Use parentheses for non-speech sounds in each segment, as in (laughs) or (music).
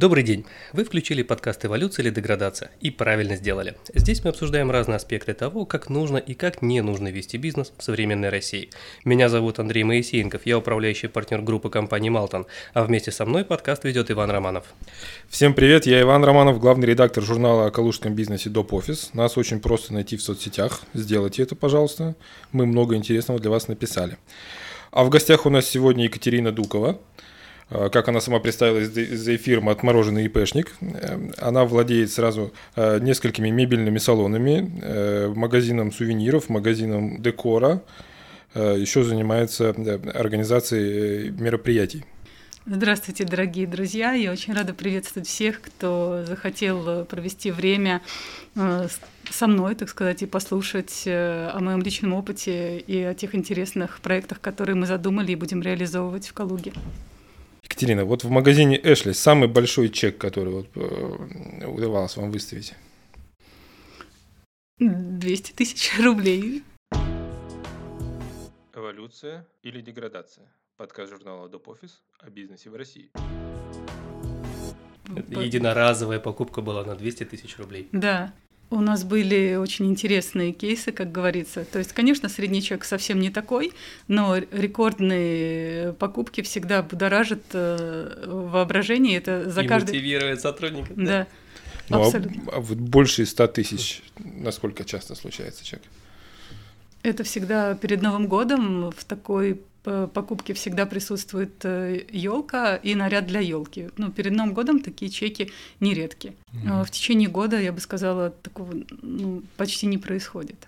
Добрый день! Вы включили подкаст «Эволюция или деградация» и правильно сделали. Здесь мы обсуждаем разные аспекты того, как нужно и как не нужно вести бизнес в современной России. Меня зовут Андрей Моисеенков, я управляющий партнер группы компании «Малтон», а вместе со мной подкаст ведет Иван Романов. Всем привет, я Иван Романов, главный редактор журнала о калужском бизнесе «Доп. Офис». Нас очень просто найти в соцсетях, сделайте это, пожалуйста. Мы много интересного для вас написали. А в гостях у нас сегодня Екатерина Дукова, как она сама представилась за эфиром, отмороженный ИПшник. Э, она владеет сразу э, несколькими мебельными салонами, магазином сувениров, магазином декора, еще занимается организацией мероприятий. Здравствуйте, дорогие друзья! Я очень рада приветствовать всех, кто захотел провести время со мной, так сказать, и послушать о моем личном опыте и о тех интересных проектах, которые мы задумали и будем реализовывать в Калуге. Екатерина, вот в магазине Эшли самый большой чек, который вот, э, удавалось вам выставить? 200 тысяч рублей. Эволюция или деградация? Подкаст журнала Доп. Офис о бизнесе в России. Единоразовая покупка была на 200 тысяч рублей. Да. У нас были очень интересные кейсы, как говорится. То есть, конечно, средний чек совсем не такой, но рекордные покупки всегда будоражат э, воображение. Это за И каждый... мотивирует сотрудника. Да. да. Ну, Абсолютно. А, а вот больше 100 тысяч, насколько часто случается чек? Это всегда перед Новым годом в такой покупке всегда присутствует елка э, и наряд для елки. Ну, перед Новым годом такие чеки нередки. Mm-hmm. В течение года, я бы сказала, такого ну, почти не происходит.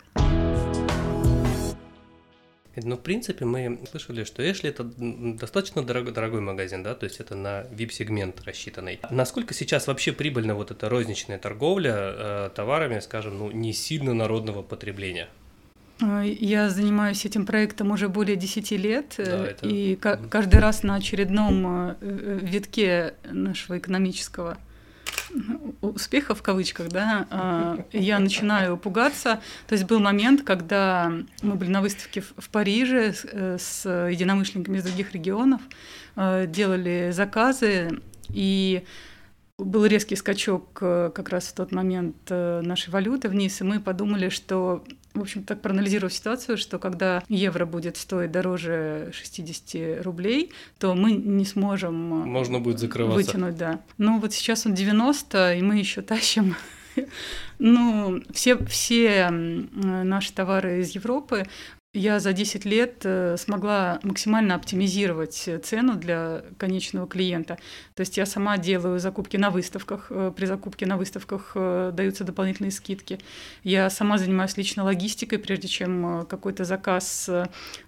Ну, в принципе, мы слышали, что Эшли это достаточно дорогой, дорогой магазин, да, то есть это на VIP-сегмент рассчитанный. Насколько сейчас вообще прибыльна вот эта розничная торговля э, товарами, скажем, ну, не сильно народного потребления? А, я занимаюсь этим проектом уже более 10 лет, да, э, это... и каждый раз на очередном э, э, витке нашего экономического успеха в кавычках, да, я начинаю пугаться. То есть был момент, когда мы были на выставке в Париже с единомышленниками из других регионов, делали заказы, и был резкий скачок как раз в тот момент нашей валюты вниз, и мы подумали, что в общем, так проанализировав ситуацию, что когда евро будет стоить дороже 60 рублей, то мы не сможем Можно будет закрываться. вытянуть, да. Ну вот сейчас он 90, и мы еще тащим (laughs) ну, все, все наши товары из Европы я за 10 лет э, смогла максимально оптимизировать цену для конечного клиента. То есть я сама делаю закупки на выставках. Э, при закупке на выставках э, даются дополнительные скидки. Я сама занимаюсь лично логистикой. Прежде чем какой-то заказ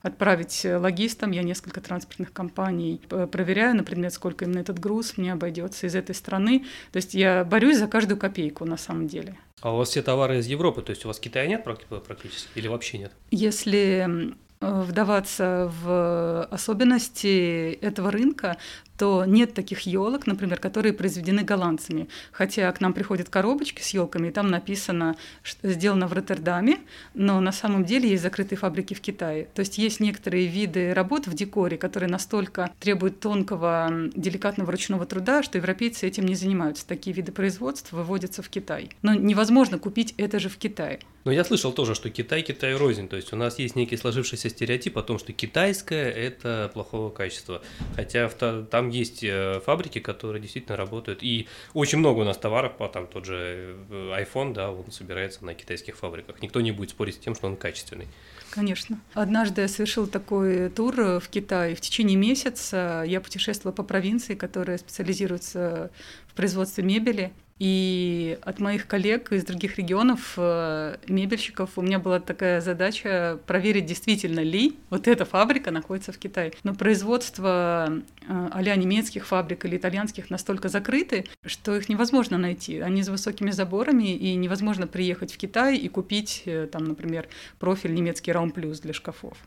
отправить логистам, я несколько транспортных компаний проверяю на предмет, сколько именно этот груз мне обойдется из этой страны. То есть я борюсь за каждую копейку на самом деле. А у вас все товары из Европы, то есть у вас Китая нет практически или вообще нет? Если вдаваться в особенности этого рынка, то нет таких елок, например, которые произведены голландцами. Хотя к нам приходят коробочки с елками, и там написано, что сделано в Роттердаме, но на самом деле есть закрытые фабрики в Китае. То есть есть некоторые виды работ в декоре, которые настолько требуют тонкого, деликатного ручного труда, что европейцы этим не занимаются. Такие виды производства выводятся в Китай. Но невозможно купить это же в Китае. Но я слышал тоже, что Китай Китай рознь. То есть у нас есть некий сложившийся стереотип о том, что китайское это плохого качества. Хотя там там есть э, фабрики, которые действительно работают. И очень много у нас товаров, по там тот же э, iPhone, да, он собирается на китайских фабриках. Никто не будет спорить с тем, что он качественный. Конечно. Однажды я совершил такой тур в Китае. В течение месяца я путешествовала по провинции, которая специализируется в производстве мебели. И от моих коллег из других регионов, э, мебельщиков, у меня была такая задача проверить, действительно ли вот эта фабрика находится в Китае. Но производство а немецких фабрик или итальянских настолько закрыты, что их невозможно найти. Они за высокими заборами, и невозможно приехать в Китай и купить, э, там, например, профиль немецкий Raum Plus для шкафов.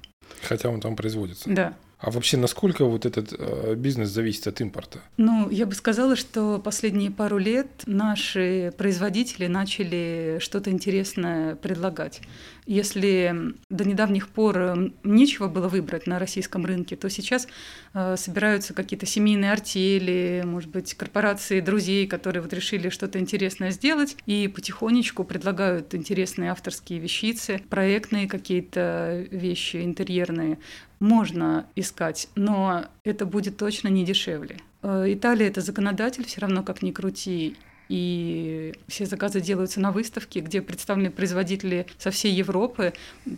Хотя он там производится. Да. А вообще, насколько вот этот э, бизнес зависит от импорта? Ну, я бы сказала, что последние пару лет наши производители начали что-то интересное предлагать. Если до недавних пор э, нечего было выбрать на российском рынке, то сейчас э, собираются какие-то семейные артели, может быть, корпорации друзей, которые вот решили что-то интересное сделать, и потихонечку предлагают интересные авторские вещицы, проектные какие-то вещи интерьерные можно искать, но это будет точно не дешевле. Э, Италия это законодатель, все равно как ни крути, и все заказы делаются на выставке, где представлены производители со всей Европы.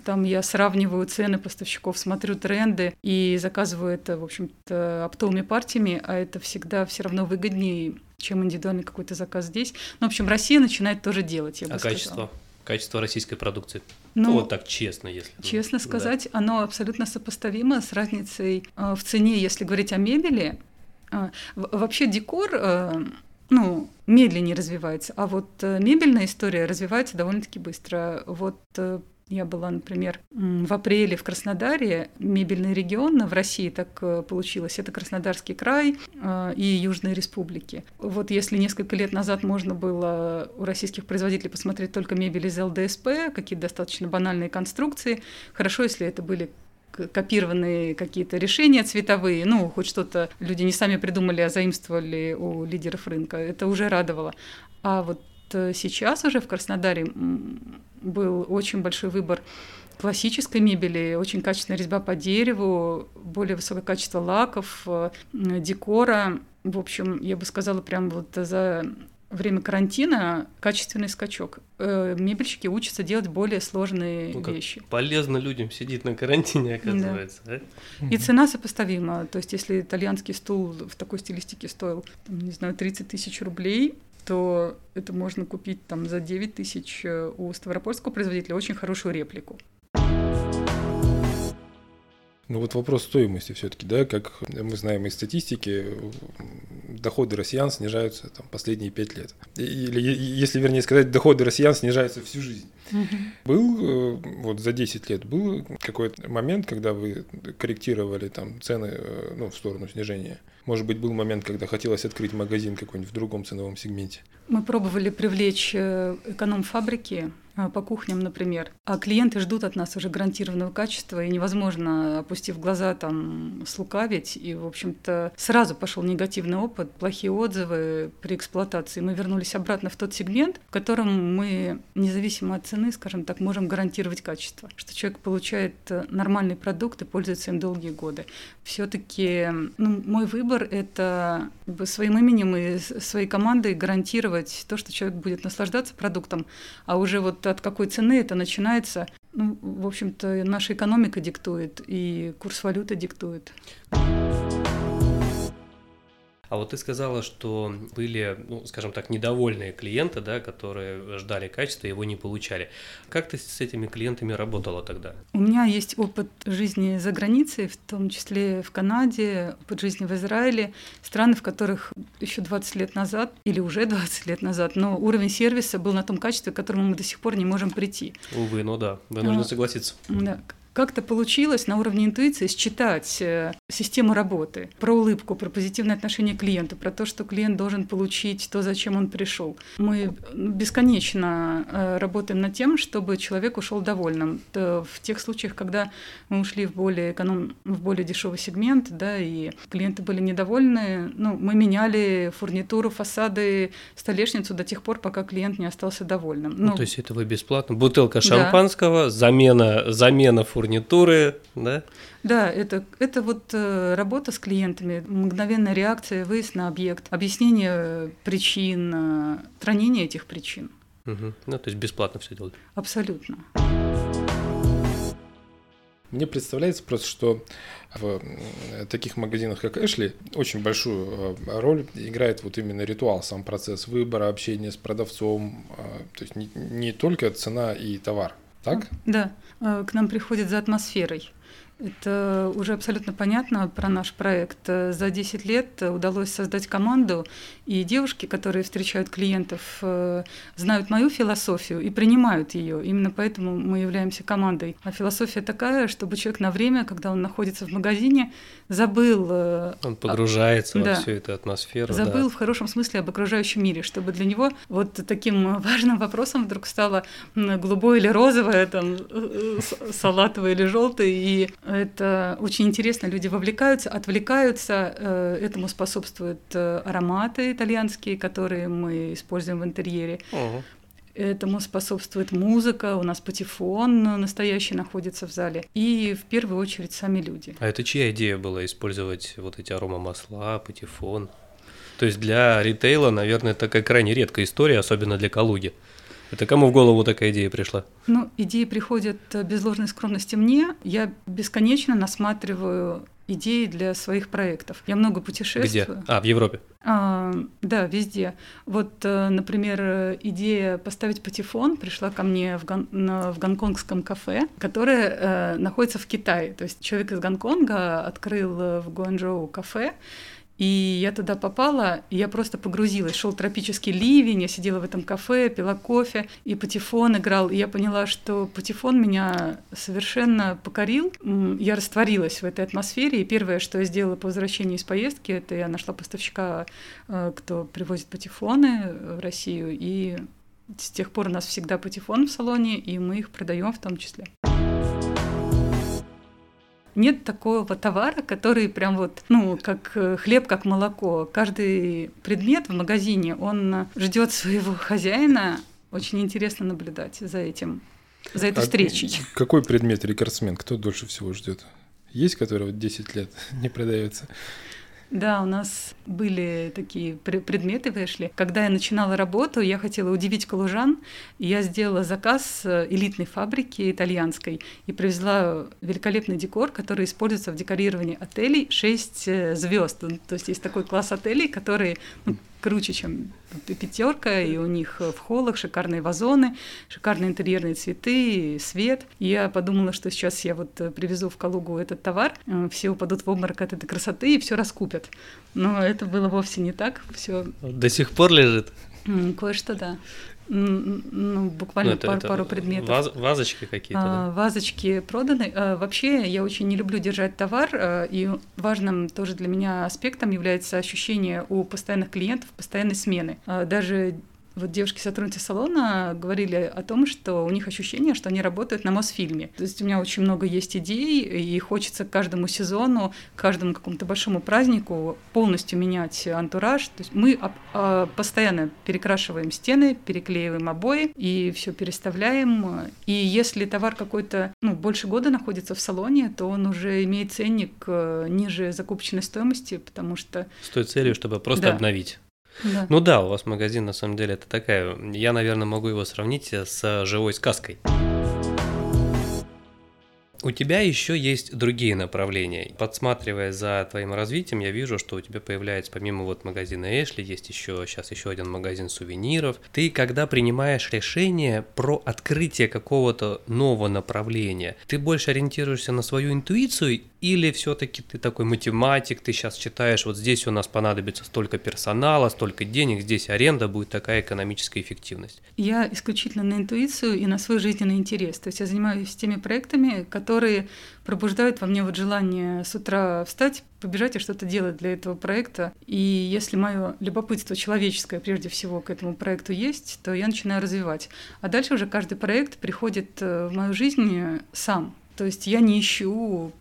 Там я сравниваю цены поставщиков, смотрю тренды и заказываю это, в общем-то, оптовыми партиями, а это всегда все равно выгоднее, чем индивидуальный какой-то заказ здесь. Ну, в общем, Россия начинает тоже делать, я бы а сказала. качество? Качество российской продукции. Ну, вот так честно, если. Честно сказать, да. оно абсолютно сопоставимо с разницей э, в цене, если говорить о мебели. Э, вообще декор, э, ну, медленнее развивается, а вот мебельная история развивается довольно-таки быстро. Вот я была, например, в апреле в Краснодаре, мебельный регион в России так э, получилось. Это Краснодарский край э, и Южные республики. Вот если несколько лет назад можно было у российских производителей посмотреть только мебель из ЛДСП, какие-то достаточно банальные конструкции, хорошо, если это были копированные какие-то решения цветовые, ну, хоть что-то люди не сами придумали, а заимствовали у лидеров рынка, это уже радовало. А вот сейчас уже в Краснодаре был очень большой выбор классической мебели, очень качественная резьба по дереву, более высокое качество лаков, э, декора. В общем, я бы сказала, прям вот за время карантина качественный скачок. Э, мебельщики учатся делать более сложные ну, вещи. Полезно людям сидеть на карантине, (laughs) оказывается. Да. Да? И цена сопоставима. То есть, если итальянский стул в такой стилистике стоил, там, не знаю, 30 тысяч рублей, то это можно купить там за 9 тысяч э, у ставропольского производителя очень хорошую реплику. Ну вот вопрос стоимости все-таки, да, как мы знаем из статистики, доходы россиян снижаются там, последние пять лет. Или, если вернее сказать, доходы россиян снижаются всю жизнь. Угу. Был э, вот за 10 лет был какой-то момент, когда вы корректировали там цены э, ну, в сторону снижения? Может быть, был момент, когда хотелось открыть магазин какой-нибудь в другом ценовом сегменте? Мы пробовали привлечь э, эконом-фабрики по кухням, например. А клиенты ждут от нас уже гарантированного качества, и невозможно, опустив глаза, там, слукавить. И, в общем-то, сразу пошел негативный опыт, плохие отзывы при эксплуатации. Мы вернулись обратно в тот сегмент, в котором мы, независимо от цены, скажем так, можем гарантировать качество. Что человек получает э, нормальный продукт и пользуется им долгие годы. все таки ну, мой выбор — это своим именем и своей командой гарантировать то, что человек будет наслаждаться продуктом, а уже вот от какой цены это начинается, ну, в общем-то, наша экономика диктует и курс валюты диктует. А вот ты сказала, что были, ну, скажем так, недовольные клиенты, да, которые ждали качества, его не получали. Как ты с этими клиентами работала тогда? У меня есть опыт жизни за границей, в том числе в Канаде, опыт жизни в Израиле, страны, в которых еще 20 лет назад, или уже (laughs) 20 лет назад, но уровень сервиса был на том качестве, к которому мы до сих пор не можем прийти. Увы, ну да, вынуждены а, согласиться. Да как-то получилось на уровне интуиции считать э, систему работы, про улыбку, про позитивное отношение к клиенту, про то, что клиент должен получить то, зачем он пришел. Мы бесконечно э, работаем над тем, чтобы человек ушел довольным. В тех случаях, когда мы ушли в более эконом, в более дешевый сегмент, да, и клиенты были недовольны, ну, мы меняли фурнитуру, фасады, столешницу до тех пор, пока клиент не остался довольным. Ну, ну то есть это вы бесплатно? Бутылка шампанского, да. замена, замена фурнитуры фурнитуры, да? Да, это, это вот э, работа с клиентами, мгновенная реакция, выезд на объект, объяснение причин, э, хранение этих причин. Угу. Ну, то есть бесплатно все делают? Абсолютно. Мне представляется просто, что в таких магазинах, как Эшли, очень большую э, роль играет вот именно ритуал, сам процесс выбора, общения с продавцом, то есть не, не только цена и товар, так? Да, э, к нам приходят за атмосферой. Это уже абсолютно понятно про наш проект. За 10 лет удалось создать команду, и девушки, которые встречают клиентов, э, знают мою философию и принимают ее. Именно поэтому мы являемся командой. А философия такая, чтобы человек на время, когда он находится в магазине, забыл... Э, он погружается а, во да, всю эту атмосферу. Забыл да. в хорошем смысле об окружающем мире, чтобы для него вот таким (laughs) важным вопросом вдруг стало голубое или розовое, там, э, салатовое или желтое, и это очень интересно, люди вовлекаются, отвлекаются, э, этому способствуют э, ароматы итальянские, которые мы используем в интерьере. Угу. Этому способствует музыка, у нас патефон настоящий находится в зале. И в первую очередь сами люди. А это чья идея была использовать вот эти аромамасла, патефон? То есть для ритейла, наверное, такая крайне редкая история, особенно для Калуги. Это кому в голову такая идея пришла? Ну, идеи приходят э, без ложной скромности мне. Я бесконечно насматриваю идеи для своих проектов. Я много путешествую. Где? А, в Европе? А, да, везде. Вот, э, например, идея поставить патефон пришла ко мне в, гон... в гонконгском кафе, которое э, находится в Китае. То есть человек из Гонконга открыл в Гуанчжоу кафе, и я туда попала, и я просто погрузилась. Шел тропический ливень, я сидела в этом кафе, пила кофе, и патефон играл. И я поняла, что патефон меня совершенно покорил. Я растворилась в этой атмосфере. И первое, что я сделала по возвращении из поездки, это я нашла поставщика, э, кто привозит патефоны в Россию. И с тех пор у нас всегда патефон в салоне, и мы их продаем в том числе нет такого товара, который прям вот, ну, как э, хлеб, как молоко. Каждый предмет в магазине, он ждет своего хозяина. Очень интересно наблюдать за этим, за этой а встречей. (laughs) Какой предмет рекордсмен? Кто дольше всего ждет? Есть, который вот 10 лет (laughs) не продается? Да, у нас были такие предметы вышли. Когда я начинала работу, я хотела удивить калужан, и я сделала заказ элитной фабрики итальянской и привезла великолепный декор, который используется в декорировании отелей 6 э, звезд. То есть есть такой класс отелей, которые ну, круче, чем пятерка, и у них в холлах шикарные вазоны, шикарные интерьерные цветы, свет. И я подумала, что сейчас я вот привезу в Калугу этот товар, э, все упадут в обморок от этой красоты и все раскупят. Но это было вовсе не так. Все. До сих пор лежит. Кое-что да ну, буквально ну, это, пару, это пару предметов. Ваз, вазочки какие-то, а, да? Вазочки проданы. А, вообще, я очень не люблю держать товар, а, и важным тоже для меня аспектом является ощущение у постоянных клиентов постоянной смены. А, даже вот девушки-сотрудницы салона говорили о том, что у них ощущение, что они работают на Мосфильме. То есть у меня очень много есть идей, и хочется к каждому сезону, к каждому какому-то большому празднику полностью менять антураж. То есть мы постоянно перекрашиваем стены, переклеиваем обои и все переставляем. И если товар какой-то ну, больше года находится в салоне, то он уже имеет ценник э, ниже закупочной стоимости, потому что... С той целью, чтобы просто да. обновить. Ну да, у вас магазин на самом деле это такая. Я, наверное, могу его сравнить с живой сказкой. У тебя еще есть другие направления. Подсматривая за твоим развитием, я вижу, что у тебя появляется помимо вот магазина Эшли, есть еще сейчас еще один магазин сувениров. Ты когда принимаешь решение про открытие какого-то нового направления, ты больше ориентируешься на свою интуицию или все-таки ты такой математик, ты сейчас читаешь, вот здесь у нас понадобится столько персонала, столько денег, здесь аренда будет такая экономическая эффективность? Я исключительно на интуицию и на свой жизненный интерес. То есть я занимаюсь теми проектами, которые пробуждают во мне вот желание с утра встать, побежать и что-то делать для этого проекта. И если мое любопытство человеческое прежде всего к этому проекту есть, то я начинаю развивать. А дальше уже каждый проект приходит э, в мою жизнь сам. То есть я не ищу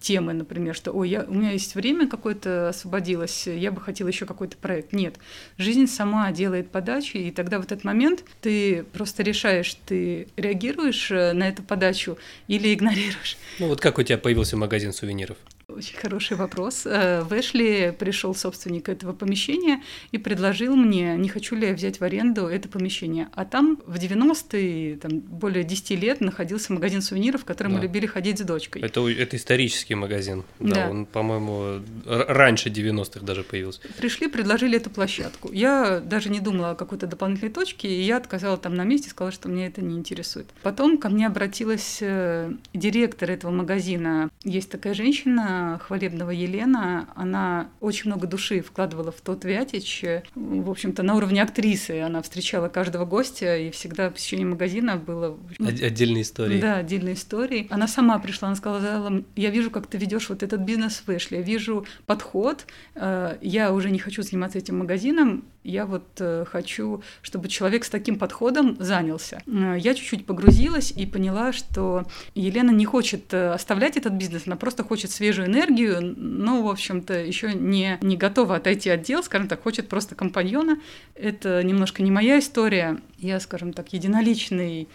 темы, например, что ой, я, у меня есть время какое-то освободилось, я бы хотела еще какой-то проект. Нет, жизнь сама делает подачи, и тогда в этот момент ты просто решаешь, ты реагируешь э, на эту подачу или игнорируешь. Ну вот как у тебя появился магазин сувениров? Очень хороший вопрос. Э, в Эшли пришел собственник этого помещения и предложил мне, не хочу ли я взять в аренду это помещение. А там в 90-е, там, более 10 лет находился магазин сувениров, в который да. мы любили ходить с дочкой. Это, это исторический магазин. Да, да. он, по-моему, раньше 90-х даже появился. Пришли, предложили эту площадку. Я даже не думала о какой-то дополнительной точке, и я отказала там на месте, сказала, что мне это не интересует. Потом ко мне обратилась э, директор этого магазина. Есть такая женщина, Хвалебного Елена, она очень много души вкладывала в тот Вятич. В общем-то, на уровне актрисы она встречала каждого гостя, и всегда посещение магазина было... Отдельные истории. Да, отдельные истории. Она сама пришла, она сказала, я вижу, как ты ведешь вот этот бизнес в Эшли, я вижу подход, э, я уже не хочу заниматься этим магазином, я вот э, хочу, чтобы человек с таким подходом занялся. Э, я чуть-чуть погрузилась и поняла, что Елена не хочет оставлять этот бизнес, она просто хочет свежую энергию, но, в общем-то, еще не, не готова отойти от дел, скажем так, хочет просто компаньона. Это немножко не моя история. Я, скажем так, единоличный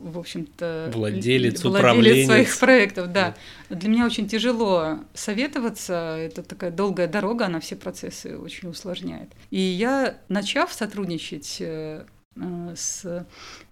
в общем-то, владелец, владелец своих проектов, да. да. Для меня очень тяжело советоваться, это такая долгая дорога, она все процессы очень усложняет. И я, начав сотрудничать э, э, с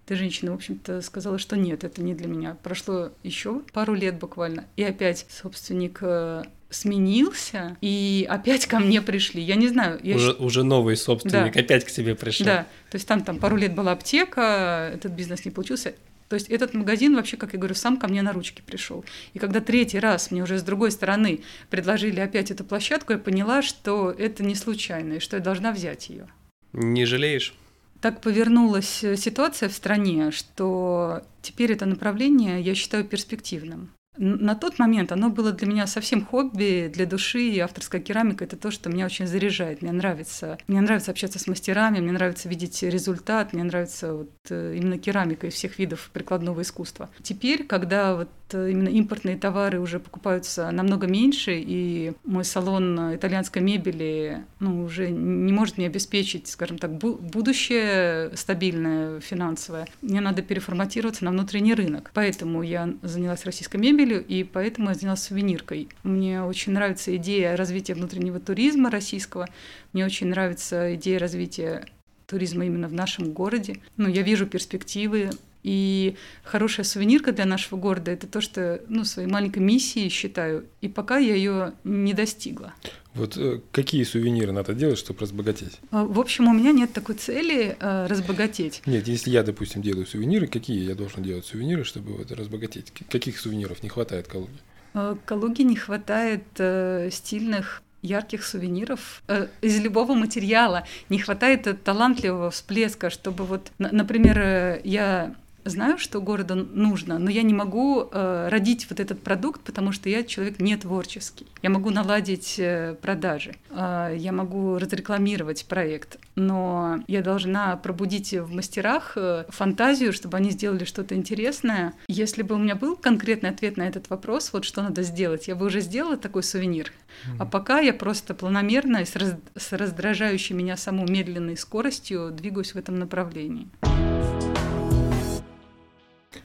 этой женщиной, в общем-то, сказала, что нет, это не для меня. Прошло еще пару лет буквально, и опять собственник э, сменился, и опять ко мне пришли. Я не знаю. Я уже, уже новый собственник да. опять к тебе пришел. Да, то есть там, там пару лет была аптека, этот бизнес не получился. То есть этот магазин вообще, как я говорю, сам ко мне на ручки пришел. И когда третий раз мне уже с другой стороны предложили опять эту площадку, я поняла, что это не случайно, и что я должна взять ее. Не жалеешь? Так повернулась ситуация в стране, что теперь это направление я считаю перспективным. На тот момент оно было для меня совсем хобби, для души, и авторская керамика — это то, что меня очень заряжает. Мне нравится, мне нравится общаться с мастерами, мне нравится видеть результат, мне нравится вот э, именно керамика из всех видов прикладного искусства. Теперь, когда вот Э, именно импортные товары уже покупаются намного меньше, и мой салон итальянской мебели ну, уже не может мне обеспечить, скажем так, будущее стабильное финансовое. Мне надо переформатироваться на внутренний рынок. Поэтому я занялась российской мебелью, и поэтому я занялась сувениркой. Мне очень нравится идея развития внутреннего туризма российского, мне очень нравится идея развития туризма именно в нашем городе. Ну, я вижу перспективы и хорошая сувенирка для нашего города это то, что ну, своей маленькой миссией считаю. И пока я ее не достигла. Вот э, какие сувениры надо делать, чтобы разбогатеть? А, в общем, у меня нет такой цели э, разбогатеть. Нет, если я, допустим, делаю сувениры, какие я должен делать сувениры, чтобы вот разбогатеть? Каких сувениров не хватает Калуге? Э, Калуге не хватает э, стильных ярких сувениров э, из любого материала. Не хватает талантливого всплеска, чтобы вот, например, я знаю, что городу нужно, но я не могу э, родить вот этот продукт, потому что я человек не творческий. Я могу наладить э, продажи, э, я могу разрекламировать проект, но я должна пробудить в мастерах э, фантазию, чтобы они сделали что-то интересное. Если бы у меня был конкретный ответ на этот вопрос, вот что надо сделать, я бы уже сделала такой сувенир. Mm-hmm. А пока я просто планомерно и с, раз, с раздражающей меня саму медленной скоростью двигаюсь в этом направлении.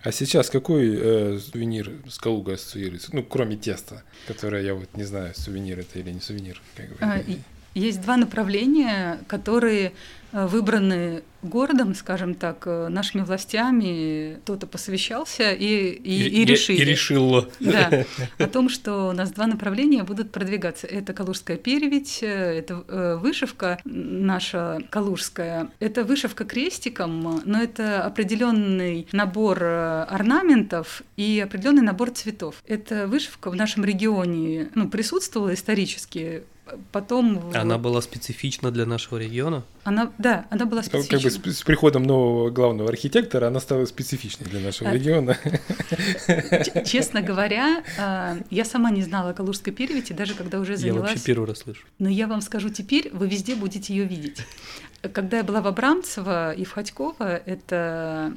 А сейчас какой э, сувенир с Калугой ассоциируется? Ну, кроме теста, которое я вот не знаю, сувенир это или не сувенир. Как бы. а, есть два направления, которые Э, выбраны городом, скажем так, э, нашими властями, кто-то посовещался и, и, и, и решили. И решил. Да, (laughs) о том, что у нас два направления будут продвигаться. Это Калужская переведь, э, это вышивка наша калужская. Это вышивка крестиком, но это определенный набор орнаментов и определенный набор цветов. Эта вышивка в нашем регионе ну, присутствовала исторически потом... Она была специфична для нашего региона? Она, да, она была специфична. Как бы с, с приходом нового главного архитектора она стала специфичной для нашего а, региона. Честно говоря, а, я сама не знала о Калужской перевете, даже когда уже занялась... Я вообще первый раз слышу. Но я вам скажу теперь, вы везде будете ее видеть. Когда я была в Абрамцево и в Ходьково, это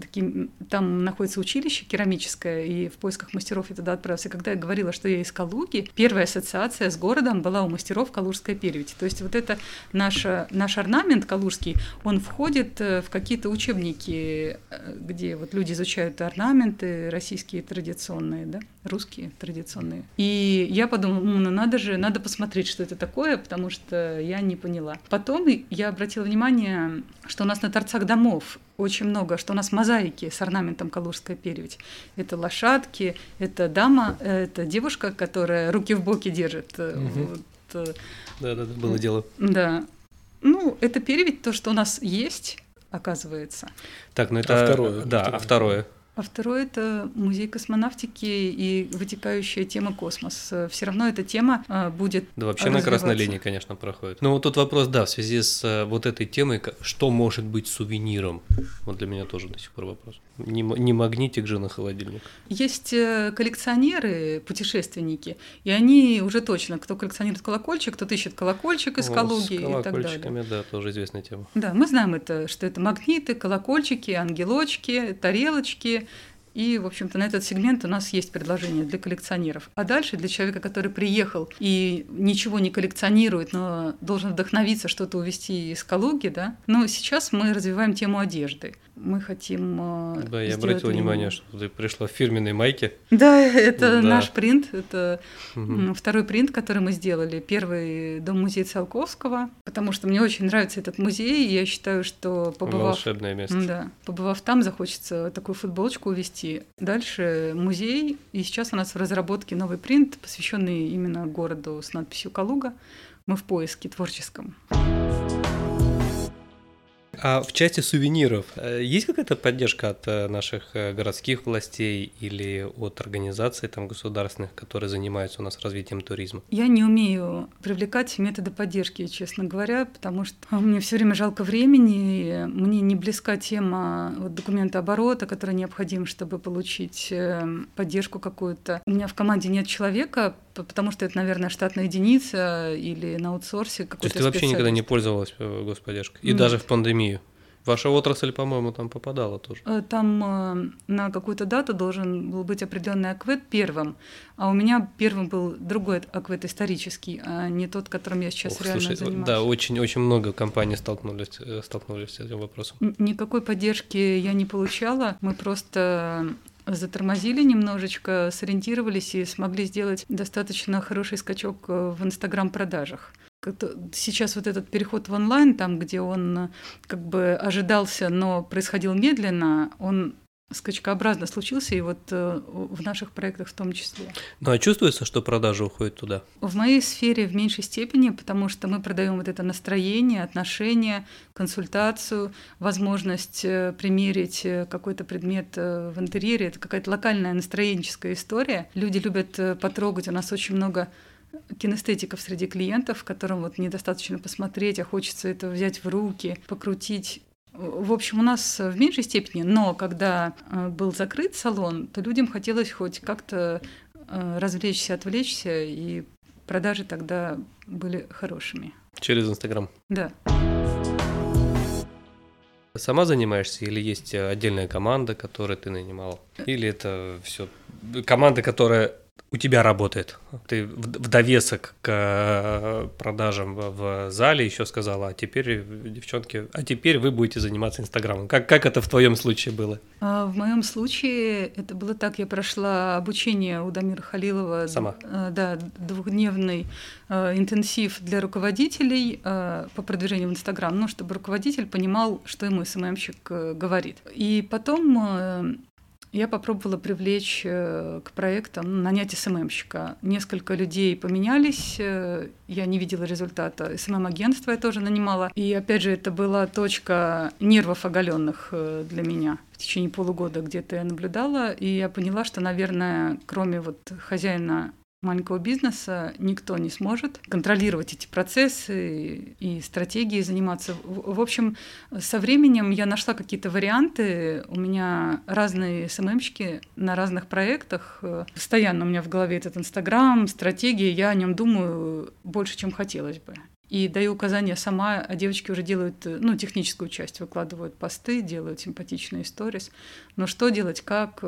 таким, там находится училище керамическое, и в поисках мастеров я туда отправился. Когда я говорила, что я из Калуги, первая ассоциация с городом была у мастеров Калужской переведи. То есть вот это наша, наш орнамент калужский, он входит э, в какие-то учебники, э, где вот люди изучают орнаменты российские традиционные, да, русские традиционные. И я подумала, ну надо же, надо посмотреть, что это такое, потому что я не поняла. Потом я обратила внимание, что у нас на торцах домов очень много, что у нас мозаики с орнаментом Калужская переведь. Это лошадки, это дама, это девушка, которая руки в боки держит. Угу. Вот. Да, да, да, было дело. Да. Ну, это переведь то, что у нас есть, оказывается. Так, ну это... А второе? Да, а второе? А второе это музей космонавтики и вытекающая тема космос. Все равно эта тема а, будет. Да, вообще на красной линии, конечно, проходит. Но вот тут вопрос, да, в связи с э, вот этой темой, что может быть сувениром? Вот для меня тоже до сих пор вопрос. Не, не магнитик же на холодильник. Есть э, коллекционеры, путешественники, и они уже точно, кто коллекционирует колокольчик, кто ищет колокольчик из Калуги и так далее. да, тоже известная тема. Да, мы знаем это, что это магниты, колокольчики, ангелочки, тарелочки, и, в общем-то, на этот сегмент у нас есть предложение для коллекционеров. А дальше для человека, который приехал и ничего не коллекционирует, но должен вдохновиться что-то увезти из Калуги, да. Но сейчас мы развиваем тему одежды мы хотим э, Да, я обратил внимание, что ты пришла в фирменной майке. Да, это да. наш принт, это угу. второй принт, который мы сделали. Первый дом музей Циолковского, потому что мне очень нравится этот музей, и я считаю, что побывав... Волшебное место. Да, побывав там, захочется такую футболочку увезти. Дальше музей, и сейчас у нас в разработке новый принт, посвященный именно городу с надписью «Калуга». Мы в поиске творческом. А в части сувениров э, есть какая-то поддержка от э, наших э, городских властей или от организаций там, государственных, которые занимаются у нас развитием туризма? Я не умею привлекать методы поддержки, честно говоря, потому что (laughs) мне все время жалко времени, мне не близка тема вот, документа оборота, который необходим, чтобы получить поддержку какую-то. У меня в команде нет человека, потому что это, наверное, штатная единица или на аутсорсе какой-то То есть ты вообще никогда не пользовалась господдержкой? И Нет. даже в пандемию? Ваша отрасль, по-моему, там попадала тоже. Э, там э, на какую-то дату должен был быть определенный аквет первым, а у меня первым был другой аквет исторический, а не тот, которым я сейчас Ох, реально слушай, занимаюсь. Да, очень-очень много компаний столкнулись, э, столкнулись с этим вопросом. Никакой поддержки я не получала. Мы просто затормозили немножечко, сориентировались и смогли сделать достаточно хороший скачок э, в Инстаграм-продажах. Сейчас вот этот переход в онлайн, там, где он э, как бы ожидался, но происходил медленно, он скачкообразно случился, и вот э, в наших проектах в том числе. Ну а чувствуется, что продажи уходят туда? В моей сфере в меньшей степени, потому что мы продаем вот это настроение, отношения, консультацию, возможность э, примерить э, какой-то предмет в интерьере. Это какая-то локальная настроенческая история. Люди любят потрогать. У нас очень много кинестетиков среди клиентов, которым вот недостаточно посмотреть, а хочется это взять в руки, покрутить. В общем, у нас в меньшей степени, но когда э, был закрыт салон, то людям хотелось хоть как-то э, развлечься, отвлечься, и продажи тогда были хорошими. Через Инстаграм? Да. Сама занимаешься или есть отдельная команда, которую ты нанимала? Или это все команда, которая у тебя работает. Ты в довесок к э, продажам в зале еще сказала, а теперь, девчонки, а теперь вы будете заниматься Инстаграмом. Как, как это в твоем случае было? А, в моем случае это было так, я прошла обучение у Дамира Халилова. Сама? Э, да, двухдневный э, интенсив для руководителей по продвижению в Инстаграм, ну, чтобы руководитель понимал, что ему СММщик говорит. И потом я попробовала привлечь э, к проектам, нанять СММщика. Несколько людей поменялись, э, я не видела результата. СММ-агентство я тоже нанимала. И опять же, это была точка нервов оголенных э, для меня. В течение полугода где-то я наблюдала, и я поняла, что, наверное, кроме вот хозяина маленького бизнеса никто не сможет контролировать эти процессы и стратегии заниматься. В общем, со временем я нашла какие-то варианты. У меня разные СММщики на разных проектах. Постоянно у меня в голове этот Инстаграм, стратегии. Я о нем думаю больше, чем хотелось бы. и даю указания сама, а девочки уже делают, ну, техническую часть, выкладывают посты, делают симпатичные сторис. Но что делать, как,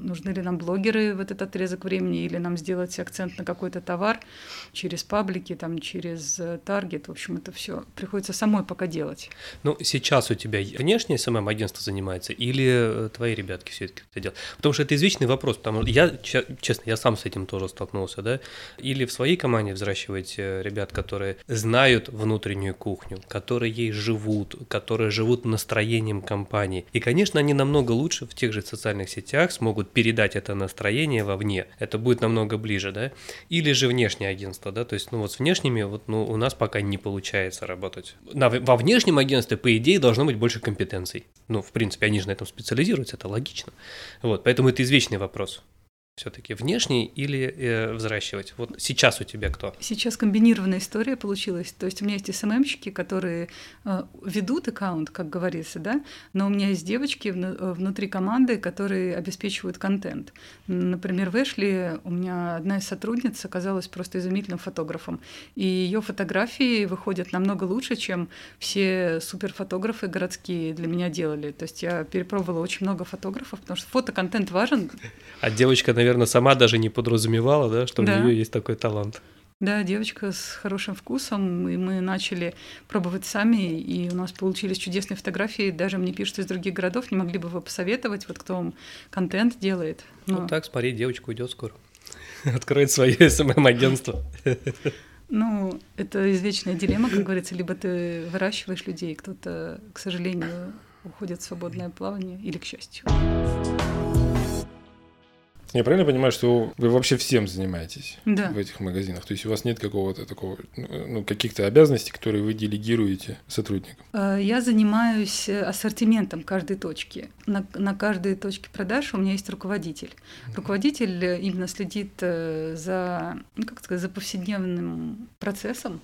нужны ли нам блогеры в этот отрезок времени, или нам сделать акцент на какой-то товар через паблики, там, через э, таргет, в общем, это все приходится самой пока делать. Ну, сейчас у тебя внешнее СММ-агентство занимается, или твои ребятки все таки это делают? Потому что это извечный вопрос, потому что я, честно, я сам с этим тоже столкнулся, да, или в своей команде взращивать ребят, которые знают внутреннюю кухню, которые ей живут, которые живут настроением компании. И, конечно, они намного лучше в тех же социальных сетях смогут передать это настроение вовне. Это будет намного ближе, да? Или же внешнее агентство, да? То есть, ну вот с внешними вот, ну, у нас пока не получается работать. На, во внешнем агентстве, по идее, должно быть больше компетенций. Ну, в принципе, они же на этом специализируются, это логично. Вот, поэтому это извечный вопрос все-таки внешний или э, взращивать? Вот сейчас у тебя кто? Сейчас комбинированная история получилась. То есть у меня есть СММщики, которые э, ведут аккаунт, как говорится, да, но у меня есть девочки вну, э, внутри команды, которые обеспечивают контент. Например, в Эшли у меня одна из сотрудниц оказалась просто изумительным фотографом, и ее фотографии выходят намного лучше, чем все суперфотографы городские для меня делали. То есть я перепробовала очень много фотографов, потому что фотоконтент важен. А девочка, наверное, наверное, сама даже не подразумевала, да, что да. у нее есть такой талант. Да, девочка с хорошим вкусом, и мы начали пробовать сами, и у нас получились чудесные фотографии. Даже мне пишут из других городов, не могли бы вы посоветовать, вот кто вам контент делает. Но... Ну так, смотри, девочка уйдет скоро. (laughs) Откроет свое СММ-агентство. Ну, это извечная дилемма, как говорится, либо ты выращиваешь людей, кто-то, к сожалению, уходит в свободное плавание, или к счастью. Я правильно понимаю, что вы вообще всем занимаетесь да. в этих магазинах? То есть у вас нет какого-то такого, ну, каких-то обязанностей, которые вы делегируете сотрудникам? Э, я занимаюсь э, ассортиментом каждой точки. На, на каждой точке продаж у меня есть руководитель. Руководитель э, именно следит за, ну, как сказать, за повседневным процессом,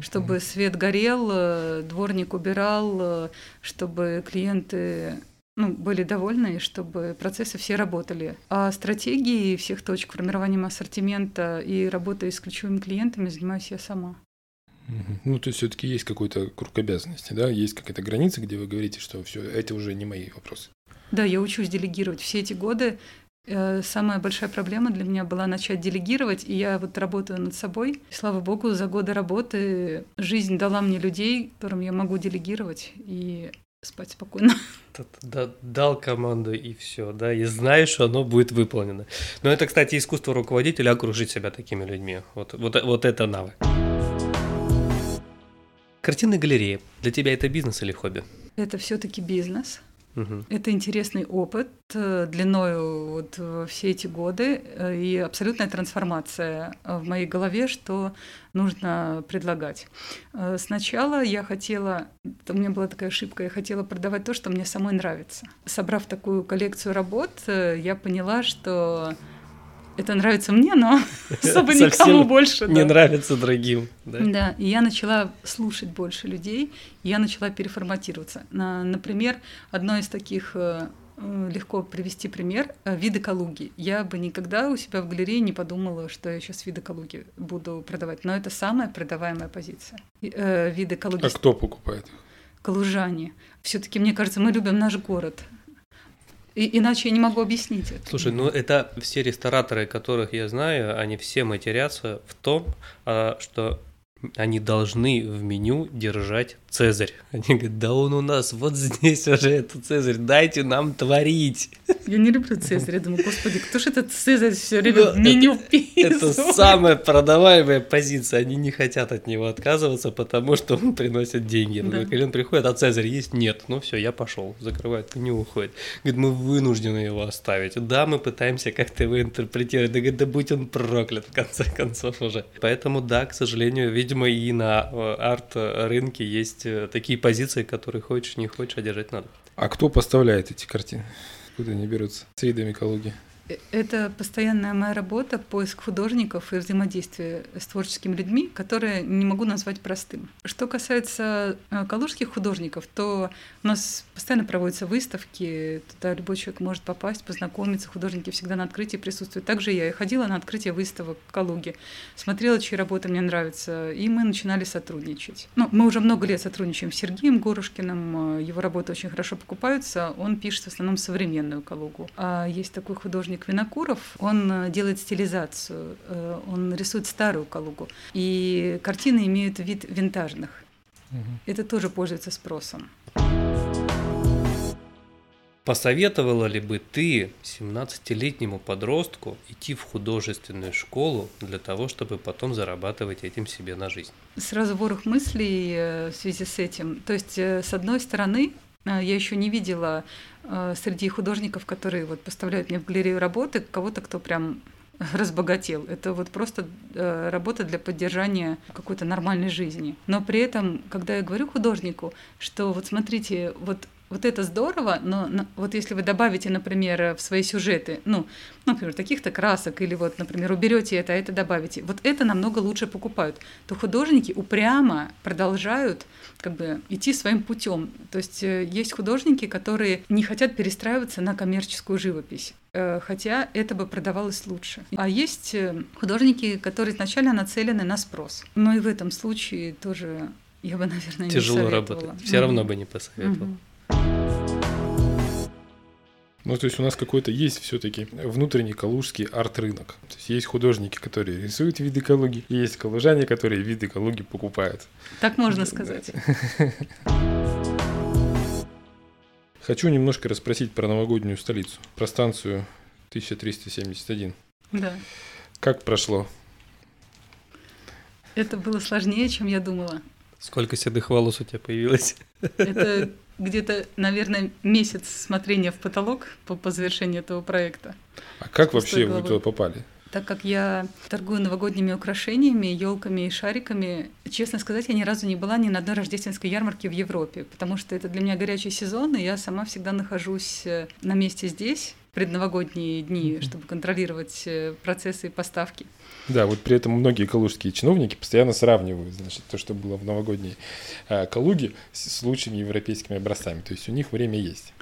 чтобы свет горел, дворник убирал, чтобы клиенты ну, были довольны, чтобы процессы все работали. А стратегией всех точек, формированием ассортимента и работой с ключевыми клиентами занимаюсь я сама. Ну, то есть все-таки есть какой-то круг обязанностей, да? Есть какая-то граница, где вы говорите, что все, это уже не мои вопросы. Да, я учусь делегировать. Все эти годы э, самая большая проблема для меня была начать делегировать, и я вот работаю над собой. И, слава богу, за годы работы жизнь дала мне людей, которым я могу делегировать, и спать спокойно. (laughs) Дал команду и все, да, и знаешь, что оно будет выполнено. Но это, кстати, искусство руководителя окружить себя такими людьми. Вот, вот, вот это навык. Картинная галерея. Для тебя это бизнес или хобби? Это все-таки бизнес. Это интересный опыт э, длиною вот все эти годы э, и абсолютная трансформация в моей голове, что нужно предлагать. Э, сначала я хотела, у меня была такая ошибка, я хотела продавать то, что мне самой нравится. Собрав такую коллекцию работ, я поняла, что это нравится мне, но (laughs) особо никому больше. Не нравится другим. Да? да, и я начала слушать больше людей, и я начала переформатироваться. Например, одно из таких э, э, легко привести пример э, виды Калуги. Я бы никогда у себя в галерее не подумала, что я сейчас виды Калуги буду продавать, но это самая продаваемая позиция. Виды Калуги. А кто покупает? Калужане. Все-таки, мне кажется, мы любим наш город. И, иначе я не могу объяснить это. Слушай, ну это все рестораторы, которых я знаю, они все матерятся в том, а, что они должны в меню держать Цезарь. Они говорят, да он у нас вот здесь уже этот Цезарь, дайте нам творить. Я не люблю Цезарь, я думаю, господи, кто же этот Цезарь все время в меню писал? Это самая продаваемая позиция, они не хотят от него отказываться, потому что он приносит деньги. Да. Клиент приходит, а Цезарь есть? Нет. Ну все, я пошел, закрывает меню, уходит. Говорит, мы вынуждены его оставить. Да, мы пытаемся как-то его интерпретировать, да, говорит, да будь он проклят в конце концов уже. Поэтому да, к сожалению, видимо, и на э, арт-рынке есть э, такие позиции, которые хочешь, не хочешь, а держать надо. А кто поставляет эти картины? Откуда они берутся? С видами экологии? Это постоянная моя работа, поиск художников и взаимодействие с творческими людьми, которые не могу назвать простым. Что касается э, калужских художников, то у нас постоянно проводятся выставки, туда любой человек может попасть, познакомиться, художники всегда на открытии присутствуют. Также я ходила на открытие выставок в Калуге, смотрела, чьи работы мне нравятся, и мы начинали сотрудничать. Ну, мы уже много лет сотрудничаем с Сергеем Горушкиным, э, его работы очень хорошо покупаются, он пишет в основном современную Калугу. А есть такой художник художник Винокуров, он э, делает стилизацию, э, он рисует старую Калугу, и картины имеют вид винтажных. Угу. Это тоже пользуется спросом. Посоветовала ли бы ты 17-летнему подростку идти в художественную школу для того, чтобы потом зарабатывать этим себе на жизнь? Сразу ворох мыслей э, в связи с этим. То есть, с одной стороны, я еще не видела Э, среди художников, которые вот поставляют мне в галерею работы, кого-то, кто прям (laughs) разбогател. Это вот просто э, работа для поддержания какой-то нормальной жизни. Но при этом, когда я говорю художнику, что вот смотрите, вот вот это здорово, но вот если вы добавите, например, в свои сюжеты, ну, например, таких-то красок, или вот, например, уберете это, а это добавите, вот это намного лучше покупают, то художники упрямо продолжают как бы идти своим путем. То есть э, есть художники, которые не хотят перестраиваться на коммерческую живопись э, хотя это бы продавалось лучше. А есть э, художники, которые изначально нацелены на спрос. Но и в этом случае тоже я бы, (laughs) наверное, Тяжело не работать. Все mm-hmm. равно бы не посоветовал. Mm-hmm. Ну, то есть у нас какой-то есть все-таки внутренний калужский арт-рынок. То есть есть художники, которые рисуют виды экологии, и есть калужане, которые виды экологии покупают. Так можно сказать. (laughs) Хочу немножко расспросить про новогоднюю столицу, про станцию 1371. Да. Как прошло? Это было сложнее, чем я думала. Сколько седых волос у тебя появилось? Это где-то, наверное, месяц смотрения в потолок по, по завершении этого проекта. А как вообще вы туда попали? Так как я торгую новогодними украшениями, елками и шариками, честно сказать, я ни разу не была ни на одной рождественской ярмарке в Европе, потому что это для меня горячий сезон, и я сама всегда нахожусь э, на месте здесь предновогодние дни, чтобы контролировать э, процессы поставки. Да, вот при этом многие калужские чиновники постоянно сравнивают, значит, то, что было в новогодней э, Калуге с лучшими европейскими образцами. То есть у них время есть.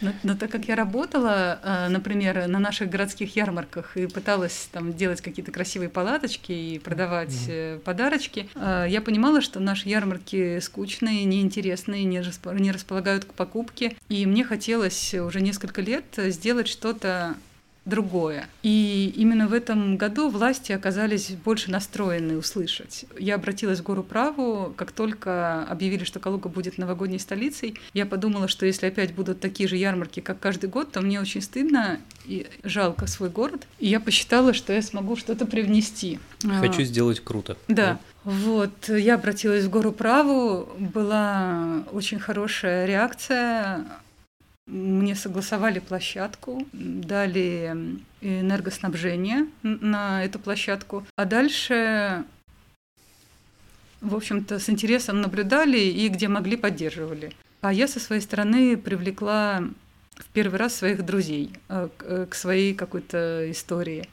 Но, но так как я работала, э, например, на наших городских ярмарках и пыталась там делать какие-то красивые палаточки и продавать mm-hmm. подарочки, э, я понимала, что наши ярмарки скучные, неинтересные, не, не располагают к покупке. И мне хотелось уже несколько лет сделать что-то другое. И именно в этом году власти оказались больше настроены услышать. Я обратилась в Гору Праву, как только объявили, что Калуга будет новогодней столицей, я подумала, что если опять будут такие же ярмарки, как каждый год, то мне очень стыдно и жалко свой город. И я посчитала, что я смогу что-то привнести. Хочу а, сделать круто. Да. Вот, я обратилась в Гору Праву, была очень хорошая реакция мне согласовали площадку, дали энергоснабжение на эту площадку. А дальше, в общем-то, с интересом наблюдали и где могли поддерживали. А я со своей стороны привлекла в первый раз своих друзей э, э, к своей какой-то истории.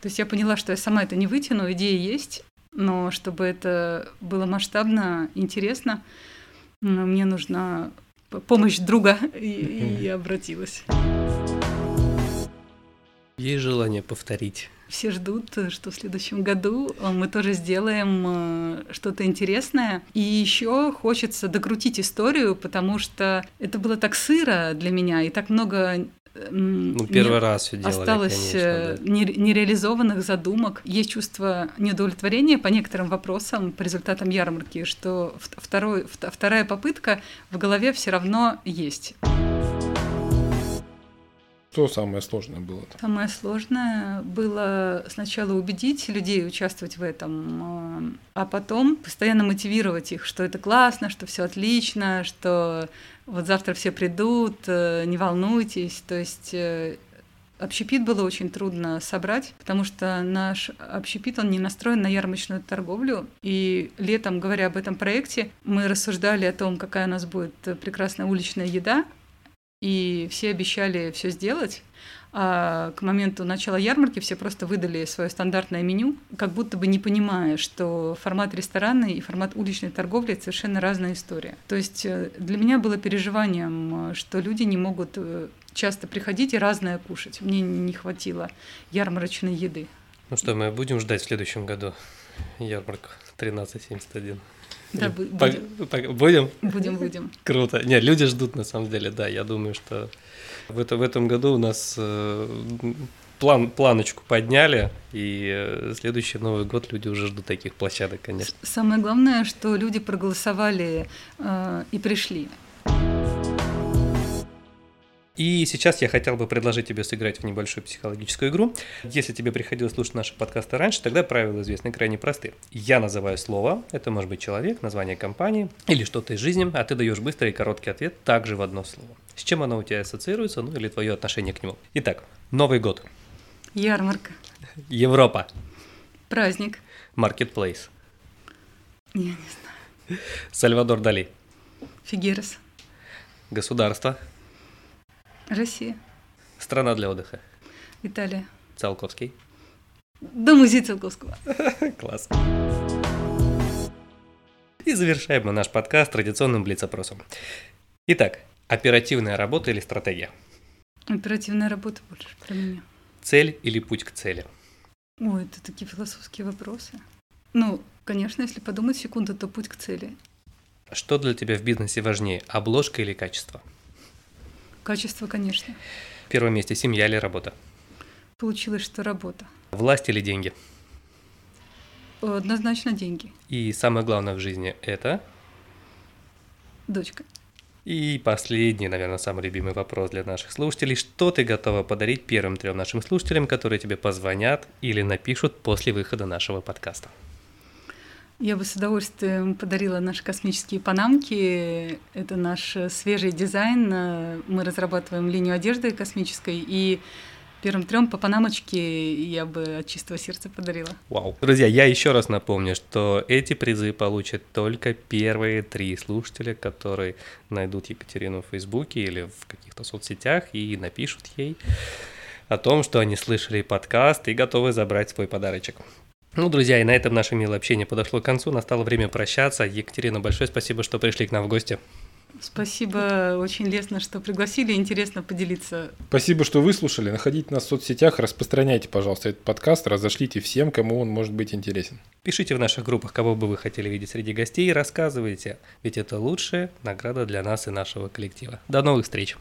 То есть я поняла, что я сама это не вытяну, идея есть, но чтобы это было масштабно, интересно, мне нужна помощь друга и, и обратилась. Есть желание повторить? Все ждут, что в следующем году мы тоже сделаем э, что-то интересное. И еще хочется докрутить историю, потому что это было так сыро для меня, и так много ну, первый раз все делали, Осталось конечно, э, да. нереализованных задумок. Есть чувство неудовлетворения по некоторым вопросам, по результатам ярмарки, что второй, вторая попытка в голове все равно есть. Что самое сложное было? -то? Самое сложное было сначала убедить людей участвовать в этом, а потом постоянно мотивировать их, что это классно, что все отлично, что вот завтра все придут, э, не волнуйтесь. То есть э, общепит было очень трудно собрать, потому что наш общепит, он не настроен на ярмарочную торговлю. И летом, говоря об этом проекте, мы рассуждали о том, какая у нас будет прекрасная уличная еда, и все обещали все сделать. А к моменту начала ярмарки все просто выдали свое стандартное меню, как будто бы не понимая, что формат ресторана и формат уличной торговли — совершенно разная история. То есть э, для меня было переживанием, что люди не могут э, часто приходить и разное кушать. Мне не хватило ярмарочной еды. Ну что, мы будем ждать в следующем году ярмарку 1371? Да, будем. Будем? Будем, будем. Круто. Нет, люди ждут на самом деле, да. Я думаю, что в, это, в этом году у нас э, план, планочку подняли, и э, следующий Новый год люди уже ждут таких площадок, конечно. Самое главное, что люди проголосовали э, и пришли. И сейчас я хотел бы предложить тебе сыграть в небольшую психологическую игру. Если тебе приходилось слушать наши подкасты раньше, тогда правила известны крайне просты. Я называю слово, это может быть человек, название компании или что-то из жизни, а ты даешь быстрый и короткий ответ также в одно слово. С чем оно у тебя ассоциируется, ну или твое отношение к нему. Итак, Новый год. Ярмарка. Европа. Праздник. Маркетплейс. Я не знаю. Сальвадор Дали. Фигерес. Государство. Россия. Страна для отдыха. Италия. Циолковский. До музея Циолковского. (laughs) Класс. И завершаем мы наш подкаст традиционным блиц-опросом. Итак, оперативная работа или стратегия? Оперативная работа больше про меня. Цель или путь к цели? Ой, это такие философские вопросы. Ну, конечно, если подумать секунду, то путь к цели. Что для тебя в бизнесе важнее, обложка или качество? Качество, конечно. В первом месте семья или работа? Получилось, что работа. Власть или деньги? Однозначно деньги. И самое главное в жизни это? Дочка. И последний, наверное, самый любимый вопрос для наших слушателей. Что ты готова подарить первым трем нашим слушателям, которые тебе позвонят или напишут после выхода нашего подкаста? Я бы с удовольствием подарила наши космические панамки. Это наш свежий дизайн. Мы разрабатываем линию одежды космической, и первым трем по панамочке я бы от чистого сердца подарила. Вау. Друзья, я еще раз напомню, что эти призы получат только первые три слушателя, которые найдут Екатерину в Фейсбуке или в каких-то соцсетях и напишут ей о том, что они слышали подкаст и готовы забрать свой подарочек. Ну, друзья, и на этом наше милое общение подошло к концу. Настало время прощаться. Екатерина, большое спасибо, что пришли к нам в гости. Спасибо, очень лестно, что пригласили, интересно поделиться. Спасибо, что выслушали. Находите нас в соцсетях, распространяйте, пожалуйста, этот подкаст, разошлите всем, кому он может быть интересен. Пишите в наших группах, кого бы вы хотели видеть среди гостей, рассказывайте, ведь это лучшая награда для нас и нашего коллектива. До новых встреч!